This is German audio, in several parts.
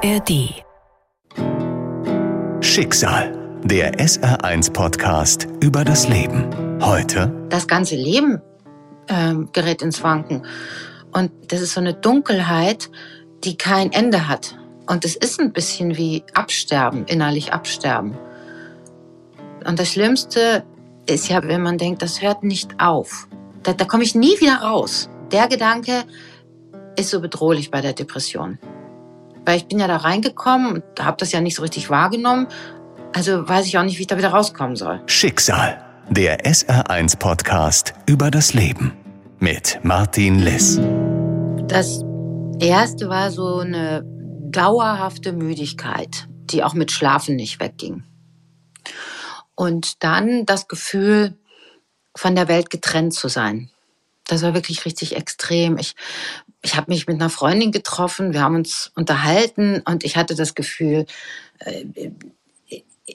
ARD. Schicksal. Der SR1-Podcast über das Leben. Heute. Das ganze Leben äh, gerät ins Wanken. Und das ist so eine Dunkelheit, die kein Ende hat. Und es ist ein bisschen wie Absterben, innerlich Absterben. Und das Schlimmste ist ja, wenn man denkt, das hört nicht auf. Da, da komme ich nie wieder raus. Der Gedanke ist so bedrohlich bei der Depression. Weil ich bin ja da reingekommen und habe das ja nicht so richtig wahrgenommen. Also weiß ich auch nicht, wie ich da wieder rauskommen soll. Schicksal. Der SR1-Podcast über das Leben. Mit Martin Liss. Das erste war so eine dauerhafte Müdigkeit, die auch mit Schlafen nicht wegging. Und dann das Gefühl, von der Welt getrennt zu sein. Das war wirklich richtig extrem. Ich ich habe mich mit einer Freundin getroffen, wir haben uns unterhalten und ich hatte das Gefühl, äh,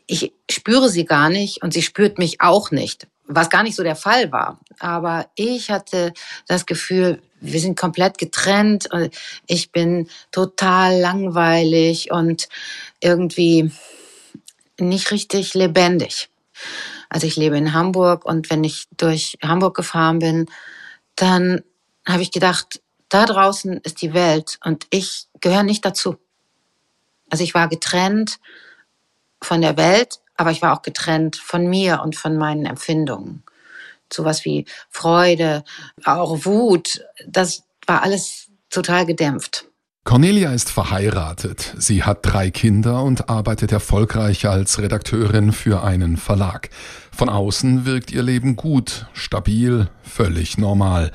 ich spüre sie gar nicht und sie spürt mich auch nicht, was gar nicht so der Fall war. Aber ich hatte das Gefühl, wir sind komplett getrennt und ich bin total langweilig und irgendwie nicht richtig lebendig. Also ich lebe in Hamburg und wenn ich durch Hamburg gefahren bin, dann habe ich gedacht, da draußen ist die Welt und ich gehöre nicht dazu. Also ich war getrennt von der Welt, aber ich war auch getrennt von mir und von meinen Empfindungen. Sowas wie Freude, auch Wut, das war alles total gedämpft. Cornelia ist verheiratet. Sie hat drei Kinder und arbeitet erfolgreich als Redakteurin für einen Verlag. Von außen wirkt ihr Leben gut, stabil, völlig normal.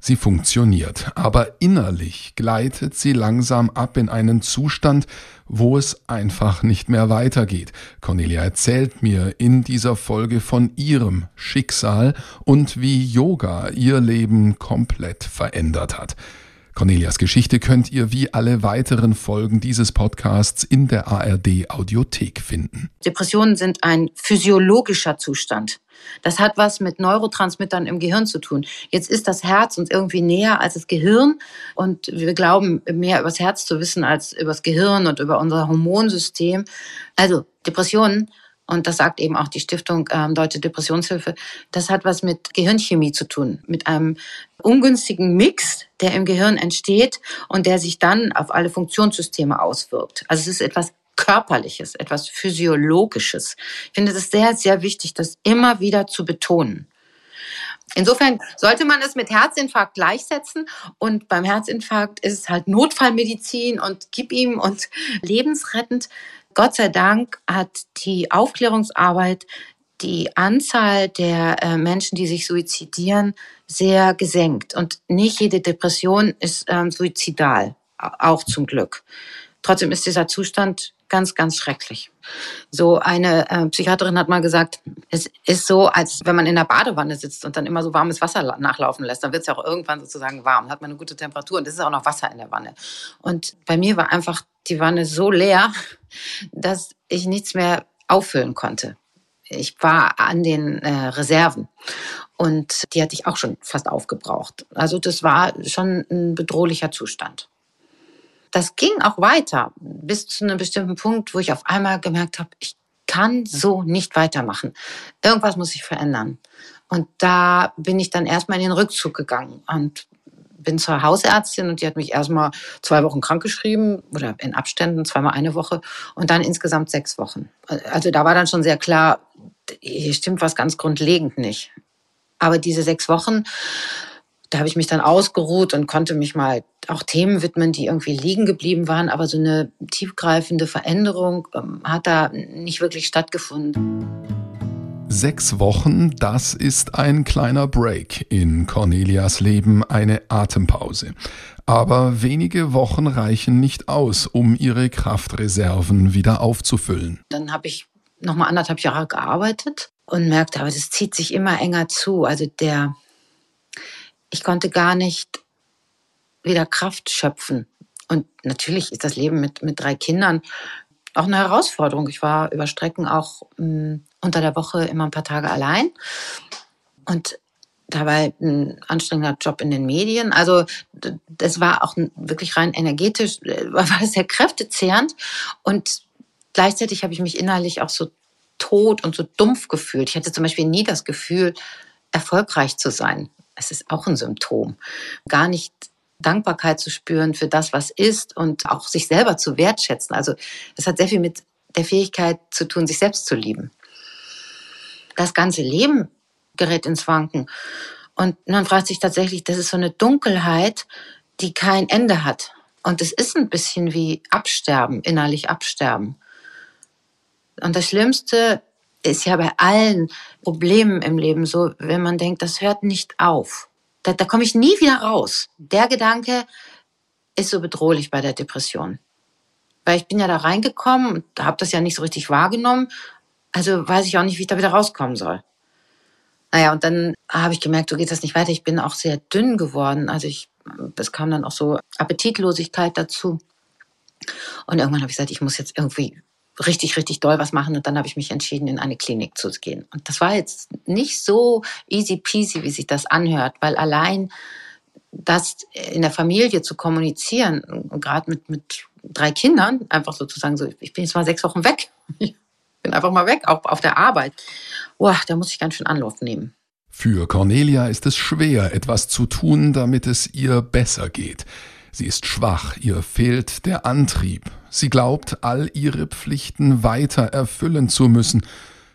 Sie funktioniert, aber innerlich gleitet sie langsam ab in einen Zustand, wo es einfach nicht mehr weitergeht. Cornelia erzählt mir in dieser Folge von ihrem Schicksal und wie Yoga ihr Leben komplett verändert hat. Cornelias Geschichte könnt ihr wie alle weiteren Folgen dieses Podcasts in der ARD Audiothek finden. Depressionen sind ein physiologischer Zustand. Das hat was mit Neurotransmittern im Gehirn zu tun. Jetzt ist das Herz uns irgendwie näher als das Gehirn und wir glauben mehr über das Herz zu wissen als über das Gehirn und über unser Hormonsystem. Also Depressionen und das sagt eben auch die Stiftung ähm, Deutsche Depressionshilfe, das hat was mit Gehirnchemie zu tun, mit einem ungünstigen Mix, der im Gehirn entsteht und der sich dann auf alle Funktionssysteme auswirkt. Also es ist etwas Körperliches, etwas Physiologisches. Ich finde es sehr, sehr wichtig, das immer wieder zu betonen. Insofern sollte man es mit Herzinfarkt gleichsetzen und beim Herzinfarkt ist es halt Notfallmedizin und gib ihm und lebensrettend. Gott sei Dank hat die Aufklärungsarbeit die Anzahl der äh, Menschen, die sich suizidieren, sehr gesenkt. Und nicht jede Depression ist ähm, suizidal, auch zum Glück. Trotzdem ist dieser Zustand ganz, ganz schrecklich. So eine äh, Psychiaterin hat mal gesagt, es ist so, als wenn man in der Badewanne sitzt und dann immer so warmes Wasser nachlaufen lässt, dann wird es ja auch irgendwann sozusagen warm, hat man eine gute Temperatur und es ist auch noch Wasser in der Wanne. Und bei mir war einfach die Wanne so leer, dass ich nichts mehr auffüllen konnte. Ich war an den äh, Reserven und die hatte ich auch schon fast aufgebraucht. Also das war schon ein bedrohlicher Zustand. Das ging auch weiter bis zu einem bestimmten Punkt, wo ich auf einmal gemerkt habe, ich kann so nicht weitermachen. Irgendwas muss sich verändern. Und da bin ich dann erstmal in den Rückzug gegangen und bin zur Hausärztin und die hat mich erstmal zwei Wochen krankgeschrieben oder in Abständen, zweimal eine Woche und dann insgesamt sechs Wochen. Also da war dann schon sehr klar, hier stimmt was ganz grundlegend nicht. Aber diese sechs Wochen, da habe ich mich dann ausgeruht und konnte mich mal auch Themen widmen, die irgendwie liegen geblieben waren. Aber so eine tiefgreifende Veränderung ähm, hat da nicht wirklich stattgefunden. Sechs Wochen, das ist ein kleiner Break in Cornelias Leben, eine Atempause. Aber wenige Wochen reichen nicht aus, um ihre Kraftreserven wieder aufzufüllen. Dann habe ich nochmal anderthalb Jahre gearbeitet und merkte, aber das zieht sich immer enger zu. Also der, ich konnte gar nicht wieder Kraft schöpfen. Und natürlich ist das Leben mit, mit drei Kindern auch eine Herausforderung. Ich war über Strecken auch mh, hm, unter der Woche immer ein paar Tage allein. Und dabei ein anstrengender Job in den Medien. Also das war auch wirklich rein energetisch, äh, war sehr kräftezehrend und gleichzeitig habe ich mich innerlich auch so tot und so dumpf gefühlt. Ich hatte zum Beispiel nie das Gefühl, erfolgreich zu sein. Es ist auch ein Symptom. Gar nicht Dankbarkeit zu spüren für das, was ist und auch sich selber zu wertschätzen. Also das hat sehr viel mit der Fähigkeit zu tun, sich selbst zu lieben. Das ganze Leben gerät ins Wanken. Und man fragt sich tatsächlich, das ist so eine Dunkelheit, die kein Ende hat. Und es ist ein bisschen wie Absterben, innerlich Absterben. Und das Schlimmste ist ja bei allen Problemen im Leben so, wenn man denkt, das hört nicht auf. Da, da komme ich nie wieder raus. Der Gedanke ist so bedrohlich bei der Depression. Weil ich bin ja da reingekommen und habe das ja nicht so richtig wahrgenommen. Also weiß ich auch nicht, wie ich da wieder rauskommen soll. Naja, und dann habe ich gemerkt, so geht das nicht weiter. Ich bin auch sehr dünn geworden. Also ich, es kam dann auch so Appetitlosigkeit dazu. Und irgendwann habe ich gesagt, ich muss jetzt irgendwie richtig, richtig doll was machen. Und dann habe ich mich entschieden, in eine Klinik zu gehen. Und das war jetzt nicht so easy peasy, wie sich das anhört, weil allein das in der Familie zu kommunizieren, gerade mit, mit drei Kindern, einfach sozusagen so, ich bin jetzt mal sechs Wochen weg. Ich bin einfach mal weg, auch auf der Arbeit. Boah, da muss ich ganz schön Anlauf nehmen. Für Cornelia ist es schwer, etwas zu tun, damit es ihr besser geht. Sie ist schwach, ihr fehlt der Antrieb. Sie glaubt, all ihre Pflichten weiter erfüllen zu müssen.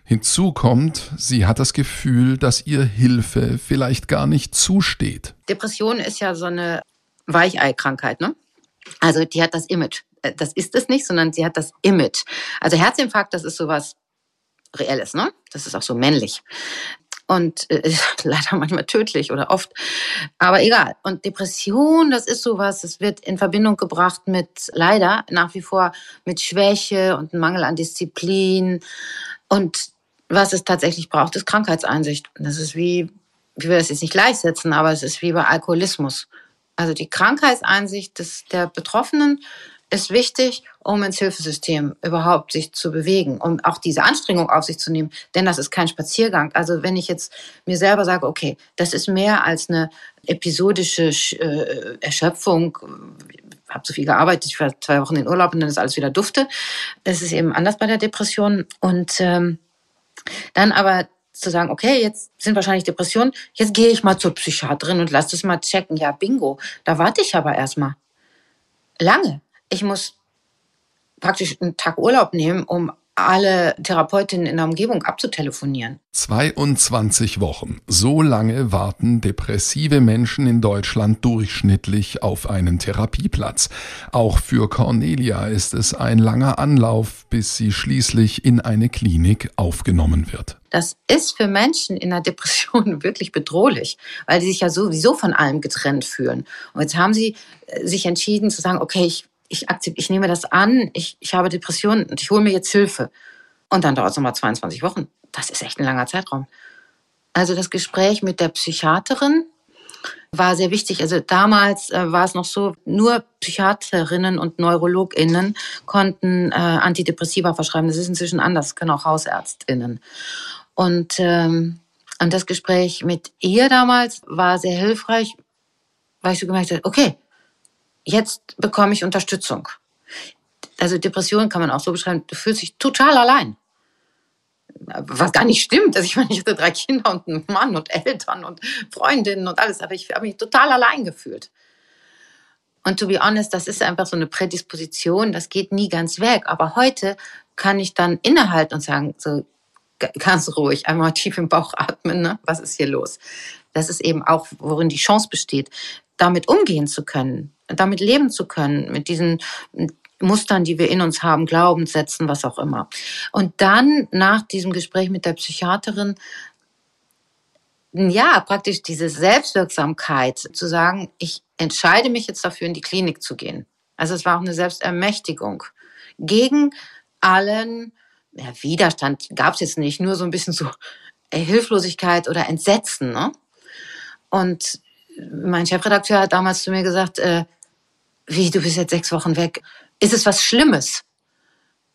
Hinzu kommt, sie hat das Gefühl, dass ihr Hilfe vielleicht gar nicht zusteht. Depression ist ja so eine Weichei-Krankheit, ne? Also die hat das Image. Äh, das ist es nicht, sondern sie hat das Image. Also Herzinfarkt, das ist sowas Reelles, ne? Das ist auch so männlich und äh, leider manchmal tödlich oder oft. Aber egal. Und Depression, das ist sowas, das wird in Verbindung gebracht mit leider nach wie vor mit Schwäche und Mangel an Disziplin. Und was es tatsächlich braucht, ist Krankheitseinsicht. Das ist wie, ich will das jetzt nicht gleichsetzen, aber es ist wie bei Alkoholismus. Also die Krankheitseinsicht des, der Betroffenen ist wichtig, um ins Hilfesystem überhaupt sich zu bewegen, um auch diese Anstrengung auf sich zu nehmen. Denn das ist kein Spaziergang. Also wenn ich jetzt mir selber sage, okay, das ist mehr als eine episodische äh, Erschöpfung, habe so viel gearbeitet, ich war zwei Wochen in Urlaub und dann ist alles wieder dufte. Das ist eben anders bei der Depression. Und ähm, dann aber zu sagen, okay, jetzt sind wahrscheinlich Depressionen, jetzt gehe ich mal zur Psychiaterin und lass das mal checken. Ja, bingo, da warte ich aber erstmal. Lange ich muss praktisch einen Tag Urlaub nehmen, um alle Therapeutinnen in der Umgebung abzutelefonieren. 22 Wochen. So lange warten depressive Menschen in Deutschland durchschnittlich auf einen Therapieplatz. Auch für Cornelia ist es ein langer Anlauf, bis sie schließlich in eine Klinik aufgenommen wird. Das ist für Menschen in der Depression wirklich bedrohlich, weil sie sich ja sowieso von allem getrennt fühlen. Und jetzt haben sie äh, sich entschieden zu sagen, okay, ich ich, ich nehme das an, ich, ich habe Depressionen und ich hole mir jetzt Hilfe. Und dann dauert es nochmal 22 Wochen. Das ist echt ein langer Zeitraum. Also das Gespräch mit der Psychiaterin war sehr wichtig. Also damals äh, war es noch so, nur Psychiaterinnen und Neurologinnen konnten äh, Antidepressiva verschreiben. Das ist inzwischen anders, können auch Hausärztinnen. Und, ähm, und das Gespräch mit ihr damals war sehr hilfreich, weil ich so gemerkt habe, okay, jetzt bekomme ich Unterstützung. Also Depression kann man auch so beschreiben, du fühlst dich total allein. Was gar nicht stimmt. Also ich meine, ich hatte drei Kinder und einen Mann und Eltern und Freundinnen und alles, aber ich habe mich total allein gefühlt. Und to be honest, das ist einfach so eine Prädisposition, das geht nie ganz weg. Aber heute kann ich dann innehalten und sagen, so ganz ruhig, einmal tief im Bauch atmen, ne? was ist hier los? Das ist eben auch, worin die Chance besteht, damit umgehen zu können damit leben zu können, mit diesen Mustern, die wir in uns haben, Glaubenssätzen, was auch immer. Und dann nach diesem Gespräch mit der Psychiaterin, ja, praktisch diese Selbstwirksamkeit zu sagen, ich entscheide mich jetzt dafür, in die Klinik zu gehen. Also es war auch eine Selbstermächtigung gegen allen ja, Widerstand gab es jetzt nicht, nur so ein bisschen so Hilflosigkeit oder Entsetzen. Ne? Und mein Chefredakteur hat damals zu mir gesagt, äh, wie, du bist jetzt sechs Wochen weg. Ist es was Schlimmes?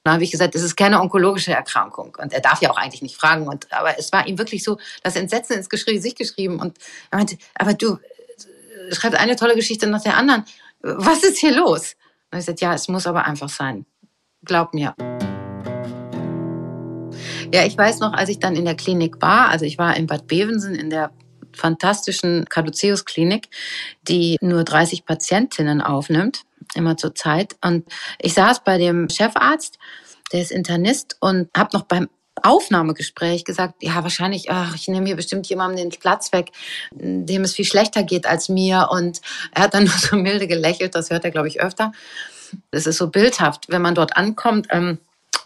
Dann habe ich gesagt, es ist keine onkologische Erkrankung. Und er darf ja auch eigentlich nicht fragen. Und, aber es war ihm wirklich so, das Entsetzen ins Gesicht geschrieben. Und er meinte, aber du schreibst eine tolle Geschichte nach der anderen. Was ist hier los? Und ich sagte, ja, es muss aber einfach sein. Glaub mir. Ja, ich weiß noch, als ich dann in der Klinik war, also ich war in Bad Bevensen in der fantastischen Caduceus-Klinik, die nur 30 Patientinnen aufnimmt, immer zur Zeit. Und ich saß bei dem Chefarzt, der ist Internist, und habe noch beim Aufnahmegespräch gesagt, ja, wahrscheinlich, ach, ich nehme hier bestimmt jemandem den Platz weg, dem es viel schlechter geht als mir. Und er hat dann nur so milde gelächelt, das hört er, glaube ich, öfter. Das ist so bildhaft. Wenn man dort ankommt, ähm,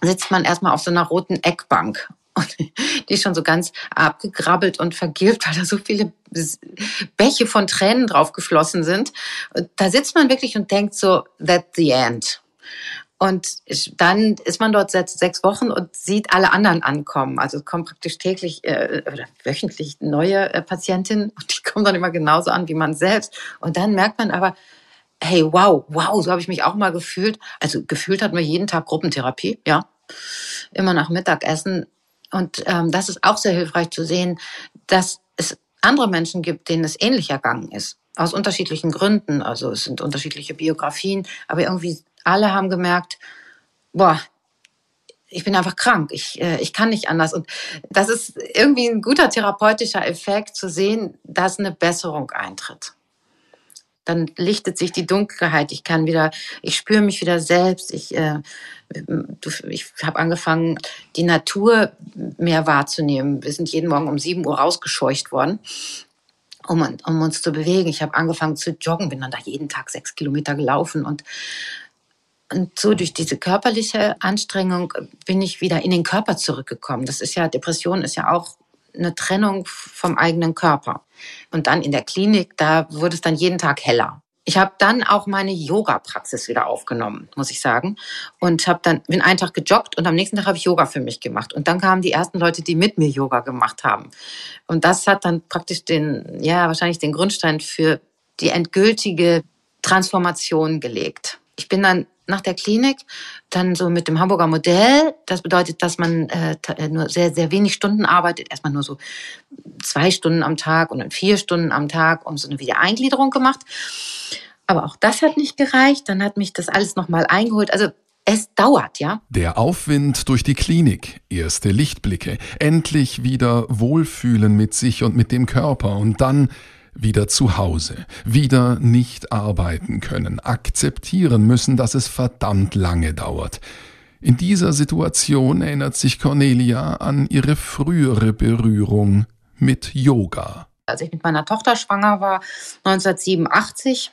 sitzt man erstmal auf so einer roten Eckbank. Und die ist schon so ganz abgegrabbelt und vergilbt, weil da so viele Bäche von Tränen drauf geflossen sind. Da sitzt man wirklich und denkt so, that's the end. Und dann ist man dort seit sechs Wochen und sieht alle anderen ankommen. Also es kommen praktisch täglich äh, oder wöchentlich neue äh, Patientinnen und die kommen dann immer genauso an wie man selbst. Und dann merkt man aber, hey, wow, wow, so habe ich mich auch mal gefühlt. Also gefühlt hatten wir jeden Tag Gruppentherapie, ja. Immer nach Mittagessen. Und ähm, das ist auch sehr hilfreich zu sehen, dass es andere Menschen gibt, denen es ähnlich ergangen ist. Aus unterschiedlichen Gründen. Also es sind unterschiedliche Biografien, aber irgendwie alle haben gemerkt, boah, ich bin einfach krank, ich, äh, ich kann nicht anders. Und das ist irgendwie ein guter therapeutischer Effekt zu sehen, dass eine Besserung eintritt dann lichtet sich die Dunkelheit. Ich kann wieder, ich spüre mich wieder selbst. Ich, äh, ich habe angefangen, die Natur mehr wahrzunehmen. Wir sind jeden Morgen um 7 Uhr rausgescheucht worden, um, um uns zu bewegen. Ich habe angefangen zu joggen, bin dann da jeden Tag sechs Kilometer gelaufen und und so durch diese körperliche Anstrengung bin ich wieder in den Körper zurückgekommen. Das ist ja, Depression ist ja auch eine Trennung vom eigenen Körper. Und dann in der Klinik, da wurde es dann jeden Tag heller. Ich habe dann auch meine Yoga-Praxis wieder aufgenommen, muss ich sagen. Und habe dann bin einen Tag gejoggt und am nächsten Tag habe ich Yoga für mich gemacht. Und dann kamen die ersten Leute, die mit mir Yoga gemacht haben. Und das hat dann praktisch den, ja, wahrscheinlich den Grundstein für die endgültige Transformation gelegt. Ich bin dann nach der Klinik, dann so mit dem Hamburger Modell. Das bedeutet, dass man äh, äh, nur sehr, sehr wenig Stunden arbeitet. Erstmal nur so zwei Stunden am Tag und dann vier Stunden am Tag und so eine Wiedereingliederung gemacht. Aber auch das hat nicht gereicht. Dann hat mich das alles nochmal eingeholt. Also es dauert, ja. Der Aufwind durch die Klinik, erste Lichtblicke, endlich wieder Wohlfühlen mit sich und mit dem Körper und dann wieder zu Hause, wieder nicht arbeiten können, akzeptieren müssen, dass es verdammt lange dauert. In dieser Situation erinnert sich Cornelia an ihre frühere Berührung mit Yoga. Als ich mit meiner Tochter schwanger war, 1987,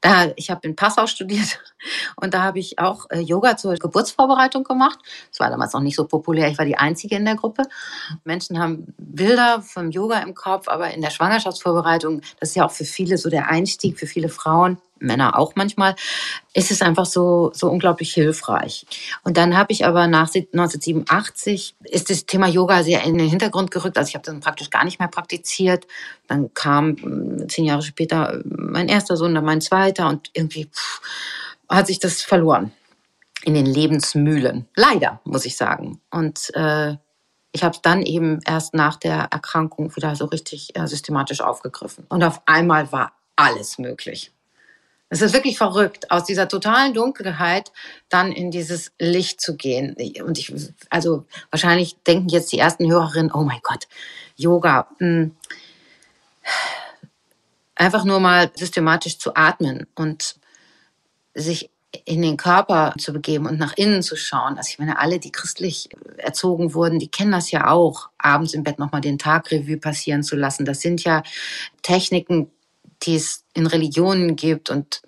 da, ich habe in Passau studiert und da habe ich auch äh, Yoga zur Geburtsvorbereitung gemacht. Das war damals noch nicht so populär. Ich war die Einzige in der Gruppe. Menschen haben Bilder vom Yoga im Kopf, aber in der Schwangerschaftsvorbereitung, das ist ja auch für viele so der Einstieg, für viele Frauen, Männer auch manchmal, ist es einfach so, so unglaublich hilfreich. Und dann habe ich aber nach 1987 ist das Thema Yoga sehr in den Hintergrund gerückt. Also ich habe dann praktisch gar nicht mehr praktiziert. Dann kam hm, zehn Jahre später mein erster Sohn, dann mein zweiter und irgendwie pff, hat sich das verloren in den Lebensmühlen. Leider, muss ich sagen. Und äh, ich habe es dann eben erst nach der Erkrankung wieder so richtig äh, systematisch aufgegriffen. Und auf einmal war alles möglich. Es ist wirklich verrückt, aus dieser totalen Dunkelheit dann in dieses Licht zu gehen. Und ich, also wahrscheinlich denken jetzt die ersten Hörerinnen, oh mein Gott, Yoga. Hm. Einfach nur mal systematisch zu atmen und sich in den Körper zu begeben und nach innen zu schauen. Also ich meine, alle, die christlich erzogen wurden, die kennen das ja auch, abends im Bett nochmal den Tagrevue passieren zu lassen. Das sind ja Techniken, die es in Religionen gibt und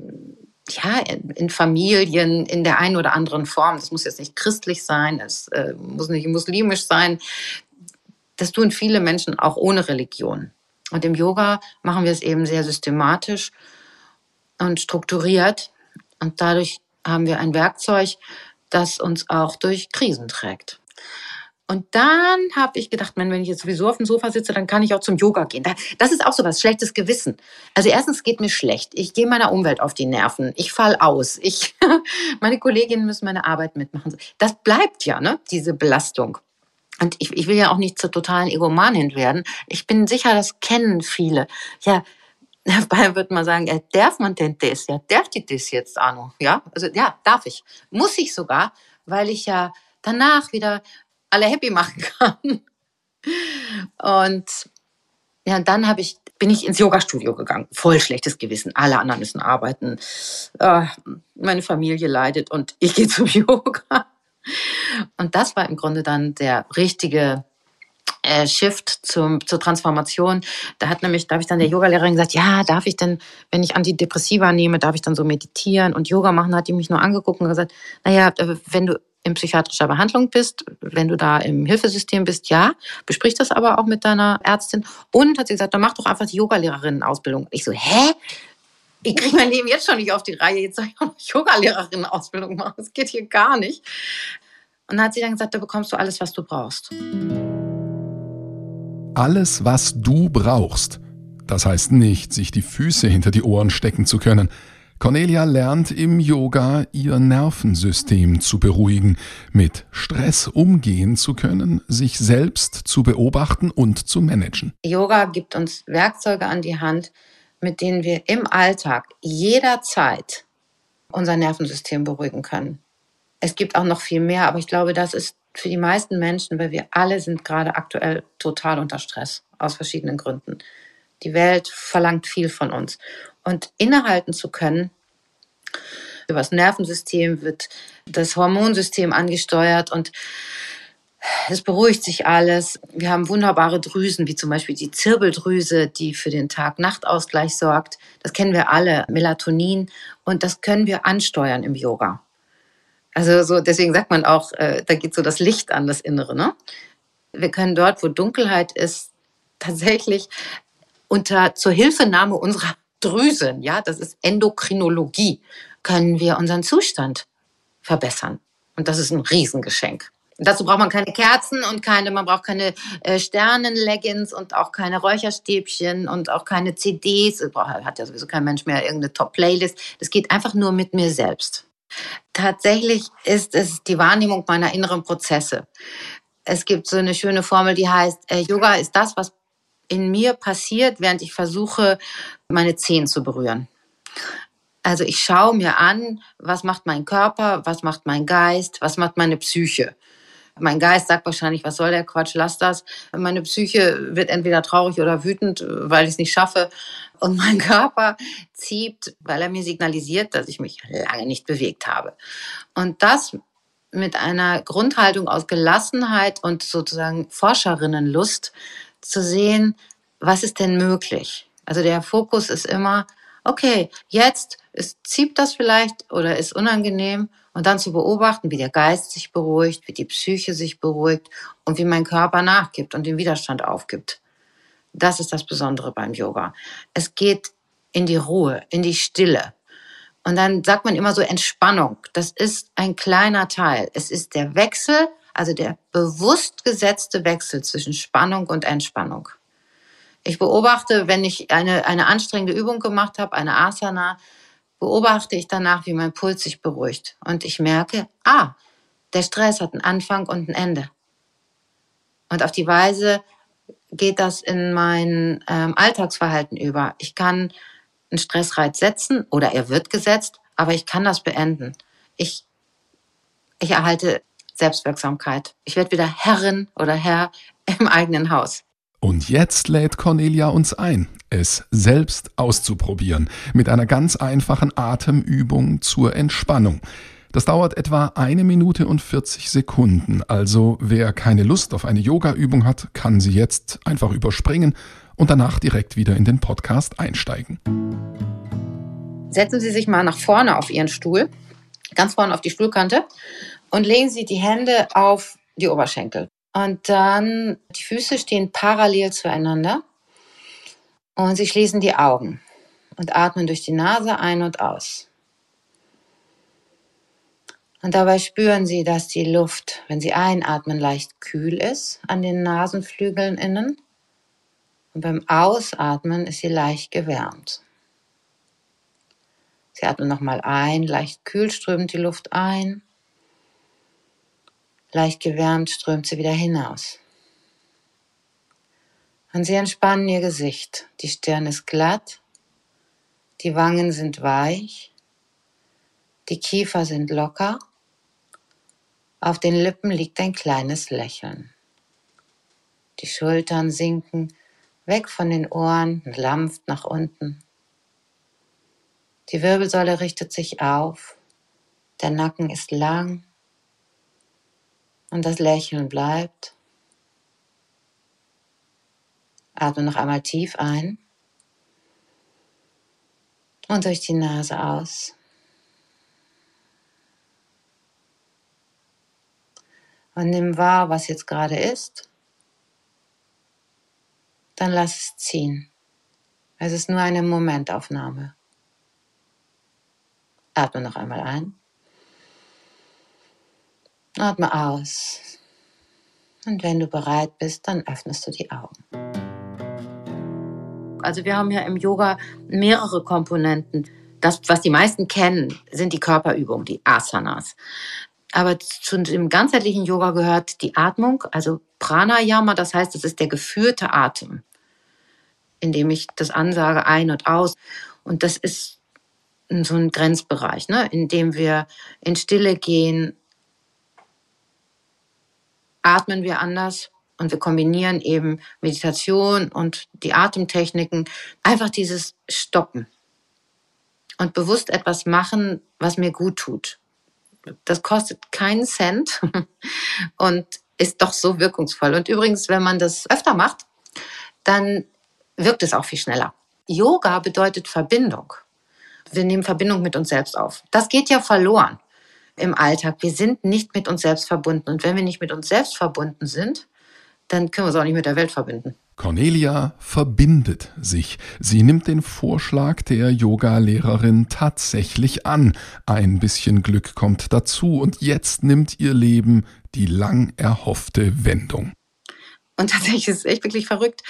ja, in Familien in der einen oder anderen Form. Das muss jetzt nicht christlich sein, es äh, muss nicht muslimisch sein. Das tun viele Menschen auch ohne Religion. Und im Yoga machen wir es eben sehr systematisch und strukturiert. Und dadurch haben wir ein Werkzeug, das uns auch durch Krisen trägt. Und dann habe ich gedacht, wenn ich jetzt sowieso auf dem Sofa sitze, dann kann ich auch zum Yoga gehen. Das ist auch so was, schlechtes Gewissen. Also erstens geht mir schlecht. Ich gehe meiner Umwelt auf die Nerven. Ich fall aus. Ich, meine Kolleginnen müssen meine Arbeit mitmachen. Das bleibt ja, ne, diese Belastung. Und ich, ich will ja auch nicht zur totalen Egomanin werden. Ich bin sicher, das kennen viele. Ja, dabei wird man sagen, ja, darf man denn das? Ja, darf ich das jetzt, Arno? Ja, also ja, darf ich. Muss ich sogar, weil ich ja danach wieder alle happy machen kann. Und ja, dann habe ich bin ich ins Yoga-Studio gegangen. Voll schlechtes Gewissen. Alle anderen müssen arbeiten. Äh, meine Familie leidet und ich gehe zum Yoga. Und das war im Grunde dann der richtige äh, Shift zum, zur Transformation. Da hat nämlich, da habe ich dann der Yogalehrerin gesagt, ja, darf ich denn, wenn ich Antidepressiva nehme, darf ich dann so meditieren und Yoga machen? Da hat die mich nur angeguckt und gesagt, naja, wenn du in psychiatrischer Behandlung bist, wenn du da im Hilfesystem bist, ja, besprich das aber auch mit deiner Ärztin. Und hat sie gesagt, dann mach doch einfach die Yogalehrerinnen-Ausbildung. Ich so, hä? Ich kriege mein Leben jetzt schon nicht auf die Reihe. Jetzt soll ich auch noch Yogalehrerinnen-Ausbildung machen. Das geht hier gar nicht. Und dann hat sie dann gesagt, da bekommst du alles, was du brauchst. Alles, was du brauchst. Das heißt nicht, sich die Füße hinter die Ohren stecken zu können. Cornelia lernt im Yoga ihr Nervensystem zu beruhigen, mit Stress umgehen zu können, sich selbst zu beobachten und zu managen. Yoga gibt uns Werkzeuge an die Hand, mit denen wir im Alltag jederzeit unser Nervensystem beruhigen können. Es gibt auch noch viel mehr, aber ich glaube, das ist für die meisten Menschen, weil wir alle sind gerade aktuell total unter Stress aus verschiedenen Gründen. Die Welt verlangt viel von uns. Und innehalten zu können, über das Nervensystem wird das Hormonsystem angesteuert und es beruhigt sich alles. Wir haben wunderbare Drüsen, wie zum Beispiel die Zirbeldrüse, die für den Tag-Nacht-Ausgleich sorgt. Das kennen wir alle, Melatonin. Und das können wir ansteuern im Yoga. Also so, deswegen sagt man auch, äh, da geht so das Licht an, das Innere. Ne? Wir können dort, wo Dunkelheit ist, tatsächlich unter zur Hilfenahme unserer Drüsen, ja, das ist Endokrinologie, können wir unseren Zustand verbessern. Und das ist ein Riesengeschenk. Dazu braucht man keine Kerzen und keine, man braucht keine äh, Sternenleggings und auch keine Räucherstäbchen und auch keine CDs. Hat ja sowieso kein Mensch mehr irgendeine Top-Playlist. Das geht einfach nur mit mir selbst. Tatsächlich ist es die Wahrnehmung meiner inneren Prozesse. Es gibt so eine schöne Formel, die heißt, äh, Yoga ist das, was in mir passiert, während ich versuche, meine Zehen zu berühren. Also ich schaue mir an, was macht mein Körper, was macht mein Geist, was macht meine Psyche. Mein Geist sagt wahrscheinlich, was soll der Quatsch, lass das. Meine Psyche wird entweder traurig oder wütend, weil ich es nicht schaffe. Und mein Körper zieht, weil er mir signalisiert, dass ich mich lange nicht bewegt habe. Und das mit einer Grundhaltung aus Gelassenheit und sozusagen Forscherinnenlust zu sehen, was ist denn möglich. Also der Fokus ist immer, okay, jetzt ist, zieht das vielleicht oder ist unangenehm und dann zu beobachten, wie der Geist sich beruhigt, wie die Psyche sich beruhigt und wie mein Körper nachgibt und den Widerstand aufgibt. Das ist das Besondere beim Yoga. Es geht in die Ruhe, in die Stille. Und dann sagt man immer so Entspannung. Das ist ein kleiner Teil. Es ist der Wechsel, also der bewusst gesetzte Wechsel zwischen Spannung und Entspannung. Ich beobachte, wenn ich eine, eine anstrengende Übung gemacht habe, eine Asana, beobachte ich danach, wie mein Puls sich beruhigt. Und ich merke, ah, der Stress hat einen Anfang und ein Ende. Und auf die Weise geht das in mein ähm, Alltagsverhalten über. Ich kann einen Stressreiz setzen oder er wird gesetzt, aber ich kann das beenden. Ich, ich erhalte Selbstwirksamkeit. Ich werde wieder Herrin oder Herr im eigenen Haus. Und jetzt lädt Cornelia uns ein, es selbst auszuprobieren, mit einer ganz einfachen Atemübung zur Entspannung. Das dauert etwa eine Minute und 40 Sekunden, also wer keine Lust auf eine Yoga-Übung hat, kann sie jetzt einfach überspringen und danach direkt wieder in den Podcast einsteigen. Setzen Sie sich mal nach vorne auf Ihren Stuhl, ganz vorne auf die Stuhlkante und legen Sie die Hände auf die Oberschenkel. Und dann, die Füße stehen parallel zueinander. Und Sie schließen die Augen und atmen durch die Nase ein und aus. Und dabei spüren Sie, dass die Luft, wenn Sie einatmen, leicht kühl ist an den Nasenflügeln innen. Und beim Ausatmen ist sie leicht gewärmt. Sie atmen nochmal ein, leicht kühl strömt die Luft ein. Leicht gewärmt strömt sie wieder hinaus. Und sie entspannen ihr Gesicht. Die Stirn ist glatt, die Wangen sind weich, die Kiefer sind locker, auf den Lippen liegt ein kleines Lächeln. Die Schultern sinken weg von den Ohren, sanft nach unten. Die Wirbelsäule richtet sich auf, der Nacken ist lang und das Lächeln bleibt. Atme noch einmal tief ein und durch die Nase aus. Und nimm wahr, was jetzt gerade ist. Dann lass es ziehen. Es ist nur eine Momentaufnahme. Atme noch einmal ein. Atme aus. Und wenn du bereit bist, dann öffnest du die Augen. Also wir haben ja im Yoga mehrere Komponenten. Das, was die meisten kennen, sind die Körperübungen, die Asanas. Aber zu dem ganzheitlichen Yoga gehört die Atmung, also Pranayama, das heißt, es ist der geführte Atem, indem ich das ansage ein und aus. Und das ist so ein Grenzbereich, ne, in dem wir in Stille gehen, atmen wir anders und wir kombinieren eben Meditation und die Atemtechniken, einfach dieses Stoppen und bewusst etwas machen, was mir gut tut. Das kostet keinen Cent und ist doch so wirkungsvoll. Und übrigens, wenn man das öfter macht, dann wirkt es auch viel schneller. Yoga bedeutet Verbindung wir nehmen Verbindung mit uns selbst auf. Das geht ja verloren im Alltag. Wir sind nicht mit uns selbst verbunden. Und wenn wir nicht mit uns selbst verbunden sind, dann können wir uns auch nicht mit der Welt verbinden. Cornelia verbindet sich. Sie nimmt den Vorschlag der Yoga-Lehrerin tatsächlich an. Ein bisschen Glück kommt dazu und jetzt nimmt ihr Leben die lang erhoffte Wendung. Und tatsächlich ist es echt wirklich verrückt.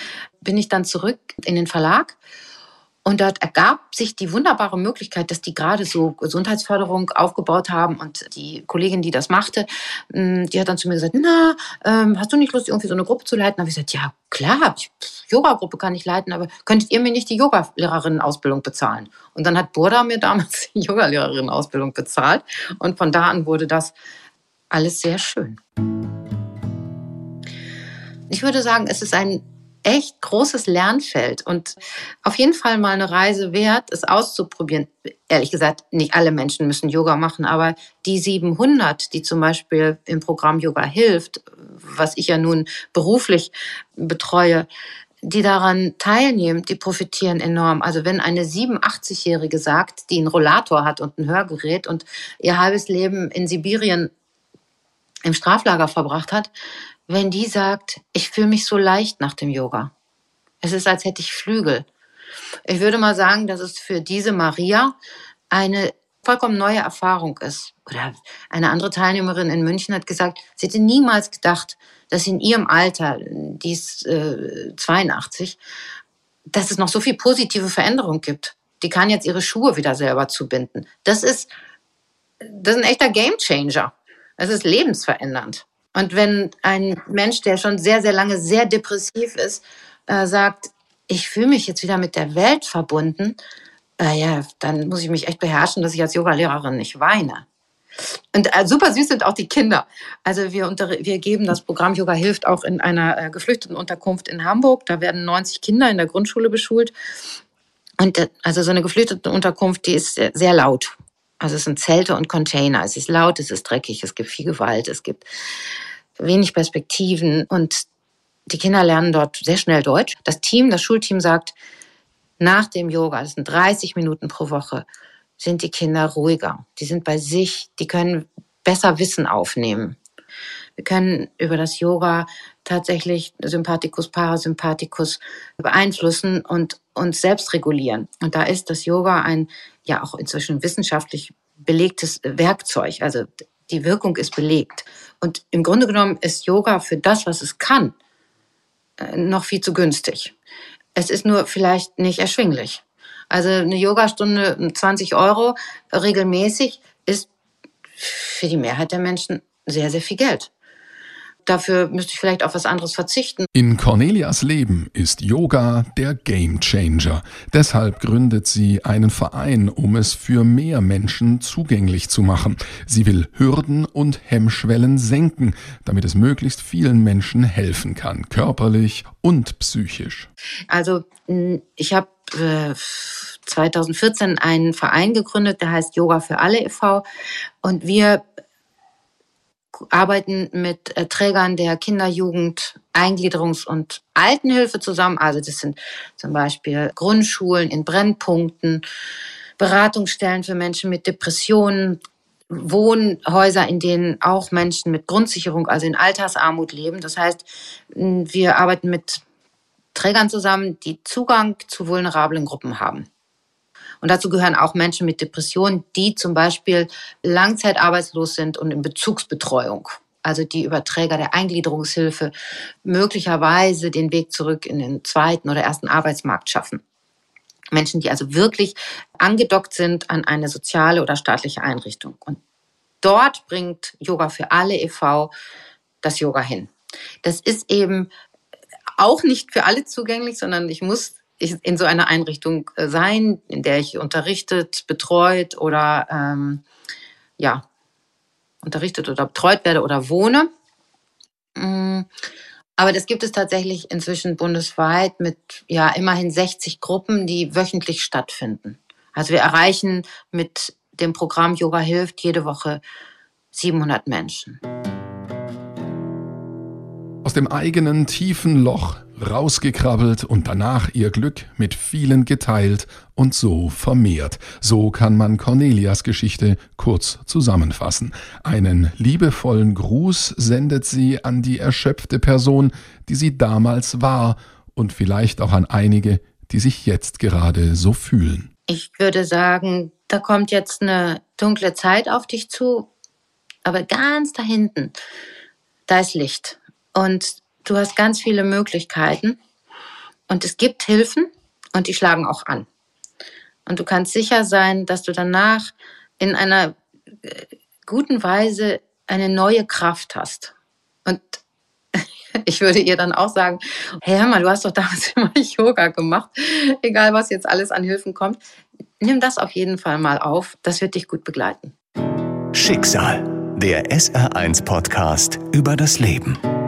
Bin ich dann zurück in den Verlag und dort ergab sich die wunderbare Möglichkeit, dass die gerade so Gesundheitsförderung aufgebaut haben. Und die Kollegin, die das machte, mm, die hat dann zu mir gesagt, na, ähm, hast du nicht Lust, irgendwie so eine Gruppe zu leiten? Da habe ich gesagt, ja, klar, Yoga-Gruppe kann ich leiten, aber könntet ihr mir nicht die Yoga-Lehrerinnen-Ausbildung bezahlen? Und dann hat Burda mir damals die Yoga-Lehrerinnen-Ausbildung bezahlt. Und von da an wurde das alles sehr schön. Ich würde sagen, es ist ein echt großes Lernfeld und auf jeden Fall mal eine Reise wert, es auszuprobieren. Ehrlich gesagt, nicht alle Menschen müssen Yoga machen, aber die 700, die zum Beispiel im Programm Yoga hilft, was ich ja nun beruflich betreue, die daran teilnehmen, die profitieren enorm. Also wenn eine 87-Jährige sagt, die einen Rollator hat und ein Hörgerät und ihr halbes Leben in Sibirien im Straflager verbracht hat, wenn die sagt, ich fühle mich so leicht nach dem Yoga. Es ist, als hätte ich Flügel. Ich würde mal sagen, dass es für diese Maria eine vollkommen neue Erfahrung ist. Oder eine andere Teilnehmerin in München hat gesagt, sie hätte niemals gedacht, dass in ihrem Alter, die ist äh, 82, dass es noch so viel positive Veränderung gibt. Die kann jetzt ihre Schuhe wieder selber zubinden. Das ist, das ist ein echter Gamechanger. Das ist lebensverändernd. Und wenn ein Mensch, der schon sehr, sehr lange sehr depressiv ist, äh, sagt, ich fühle mich jetzt wieder mit der Welt verbunden, äh, ja, dann muss ich mich echt beherrschen, dass ich als Yogalehrerin nicht weine. Und äh, super süß sind auch die Kinder. Also wir, unter, wir geben das Programm Yoga hilft auch in einer äh, geflüchteten Unterkunft in Hamburg. Da werden 90 Kinder in der Grundschule beschult. Und äh, also so eine geflüchtete Unterkunft, die ist sehr laut. Also es sind Zelte und Container. Es ist laut, es ist dreckig, es gibt viel Gewalt, es gibt wenig Perspektiven und die Kinder lernen dort sehr schnell Deutsch. Das Team, das Schulteam sagt, nach dem Yoga, das sind 30 Minuten pro Woche, sind die Kinder ruhiger. Die sind bei sich, die können besser Wissen aufnehmen. Wir können über das Yoga tatsächlich Sympathikus, Parasympathikus beeinflussen und uns selbst regulieren. Und da ist das Yoga ein ja auch inzwischen wissenschaftlich belegtes Werkzeug. Also die Wirkung ist belegt. Und im Grunde genommen ist Yoga für das, was es kann, äh, noch viel zu günstig. Es ist nur vielleicht nicht erschwinglich. Also eine Yogastunde 20 Euro regelmäßig ist für die Mehrheit der Menschen sehr, sehr viel Geld. Dafür müsste ich vielleicht auf was anderes verzichten. In Cornelias Leben ist Yoga der Gamechanger. Deshalb gründet sie einen Verein, um es für mehr Menschen zugänglich zu machen. Sie will Hürden und Hemmschwellen senken, damit es möglichst vielen Menschen helfen kann, körperlich und psychisch. Also ich habe äh, 2014 einen Verein gegründet, der heißt Yoga für alle e.V. Und wir arbeiten mit äh, Trägern der Kinder-, Jugend-, Eingliederungs- und Altenhilfe zusammen. Also das sind zum Beispiel Grundschulen in Brennpunkten, Beratungsstellen für Menschen mit Depressionen, Wohnhäuser, in denen auch Menschen mit Grundsicherung, also in Altersarmut leben. Das heißt, wir arbeiten mit Trägern zusammen, die Zugang zu vulnerablen Gruppen haben. Und dazu gehören auch Menschen mit Depressionen, die zum Beispiel langzeitarbeitslos sind und in Bezugsbetreuung. Also die Überträger der Eingliederungshilfe möglicherweise den Weg zurück in den zweiten oder ersten Arbeitsmarkt schaffen. Menschen, die also wirklich angedockt sind an eine soziale oder staatliche Einrichtung. Und dort bringt Yoga für alle e.V. das Yoga hin. Das ist eben auch nicht für alle zugänglich, sondern ich muss in so einer Einrichtung äh, sein, in der ich unterrichtet, betreut oder ähm, ja, unterrichtet oder betreut werde oder wohne. Mm, aber das gibt es tatsächlich inzwischen bundesweit mit ja immerhin 60 Gruppen, die wöchentlich stattfinden. Also wir erreichen mit dem Programm Yoga hilft jede Woche 700 Menschen. Aus dem eigenen tiefen Loch rausgekrabbelt und danach ihr Glück mit vielen geteilt und so vermehrt. So kann man Cornelias Geschichte kurz zusammenfassen. Einen liebevollen Gruß sendet sie an die erschöpfte Person, die sie damals war und vielleicht auch an einige, die sich jetzt gerade so fühlen. Ich würde sagen, da kommt jetzt eine dunkle Zeit auf dich zu, aber ganz da hinten, da ist Licht. Und Du hast ganz viele Möglichkeiten und es gibt Hilfen und die schlagen auch an. Und du kannst sicher sein, dass du danach in einer äh, guten Weise eine neue Kraft hast. Und ich würde ihr dann auch sagen, hey, hör mal, du hast doch damals immer Yoga gemacht, egal was jetzt alles an Hilfen kommt. Nimm das auf jeden Fall mal auf, das wird dich gut begleiten. Schicksal, der SR1 -Podcast über das Leben.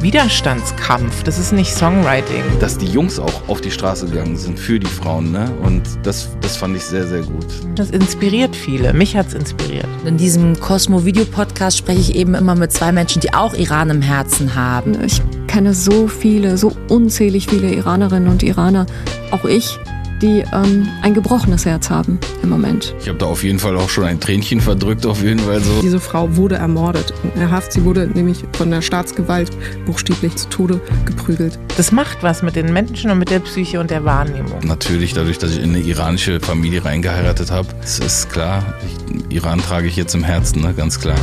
Widerstandskampf, das ist nicht Songwriting. Dass die Jungs auch auf die Straße gegangen sind für die Frauen, ne? Und das, das fand ich sehr, sehr gut. Das inspiriert viele. Mich hat es inspiriert. In diesem Cosmo-Video-Podcast spreche ich eben immer mit zwei Menschen, die auch Iran im Herzen haben. Ich kenne so viele, so unzählig viele Iranerinnen und Iraner, auch ich, die ähm, ein gebrochenes Herz haben im Moment. Ich habe da auf jeden Fall auch schon ein Tränchen verdrückt, auf jeden Fall so. Diese Frau wurde ermordet. Herr Haft, sie wurde nämlich von der Staatsgewalt buchstäblich zu Tode geprügelt. Das macht was mit den Menschen und mit der Psyche und der Wahrnehmung. Natürlich, dadurch, dass ich in eine iranische Familie reingeheiratet habe, es ist klar, ich, Iran trage ich jetzt im Herzen, ne? ganz klar.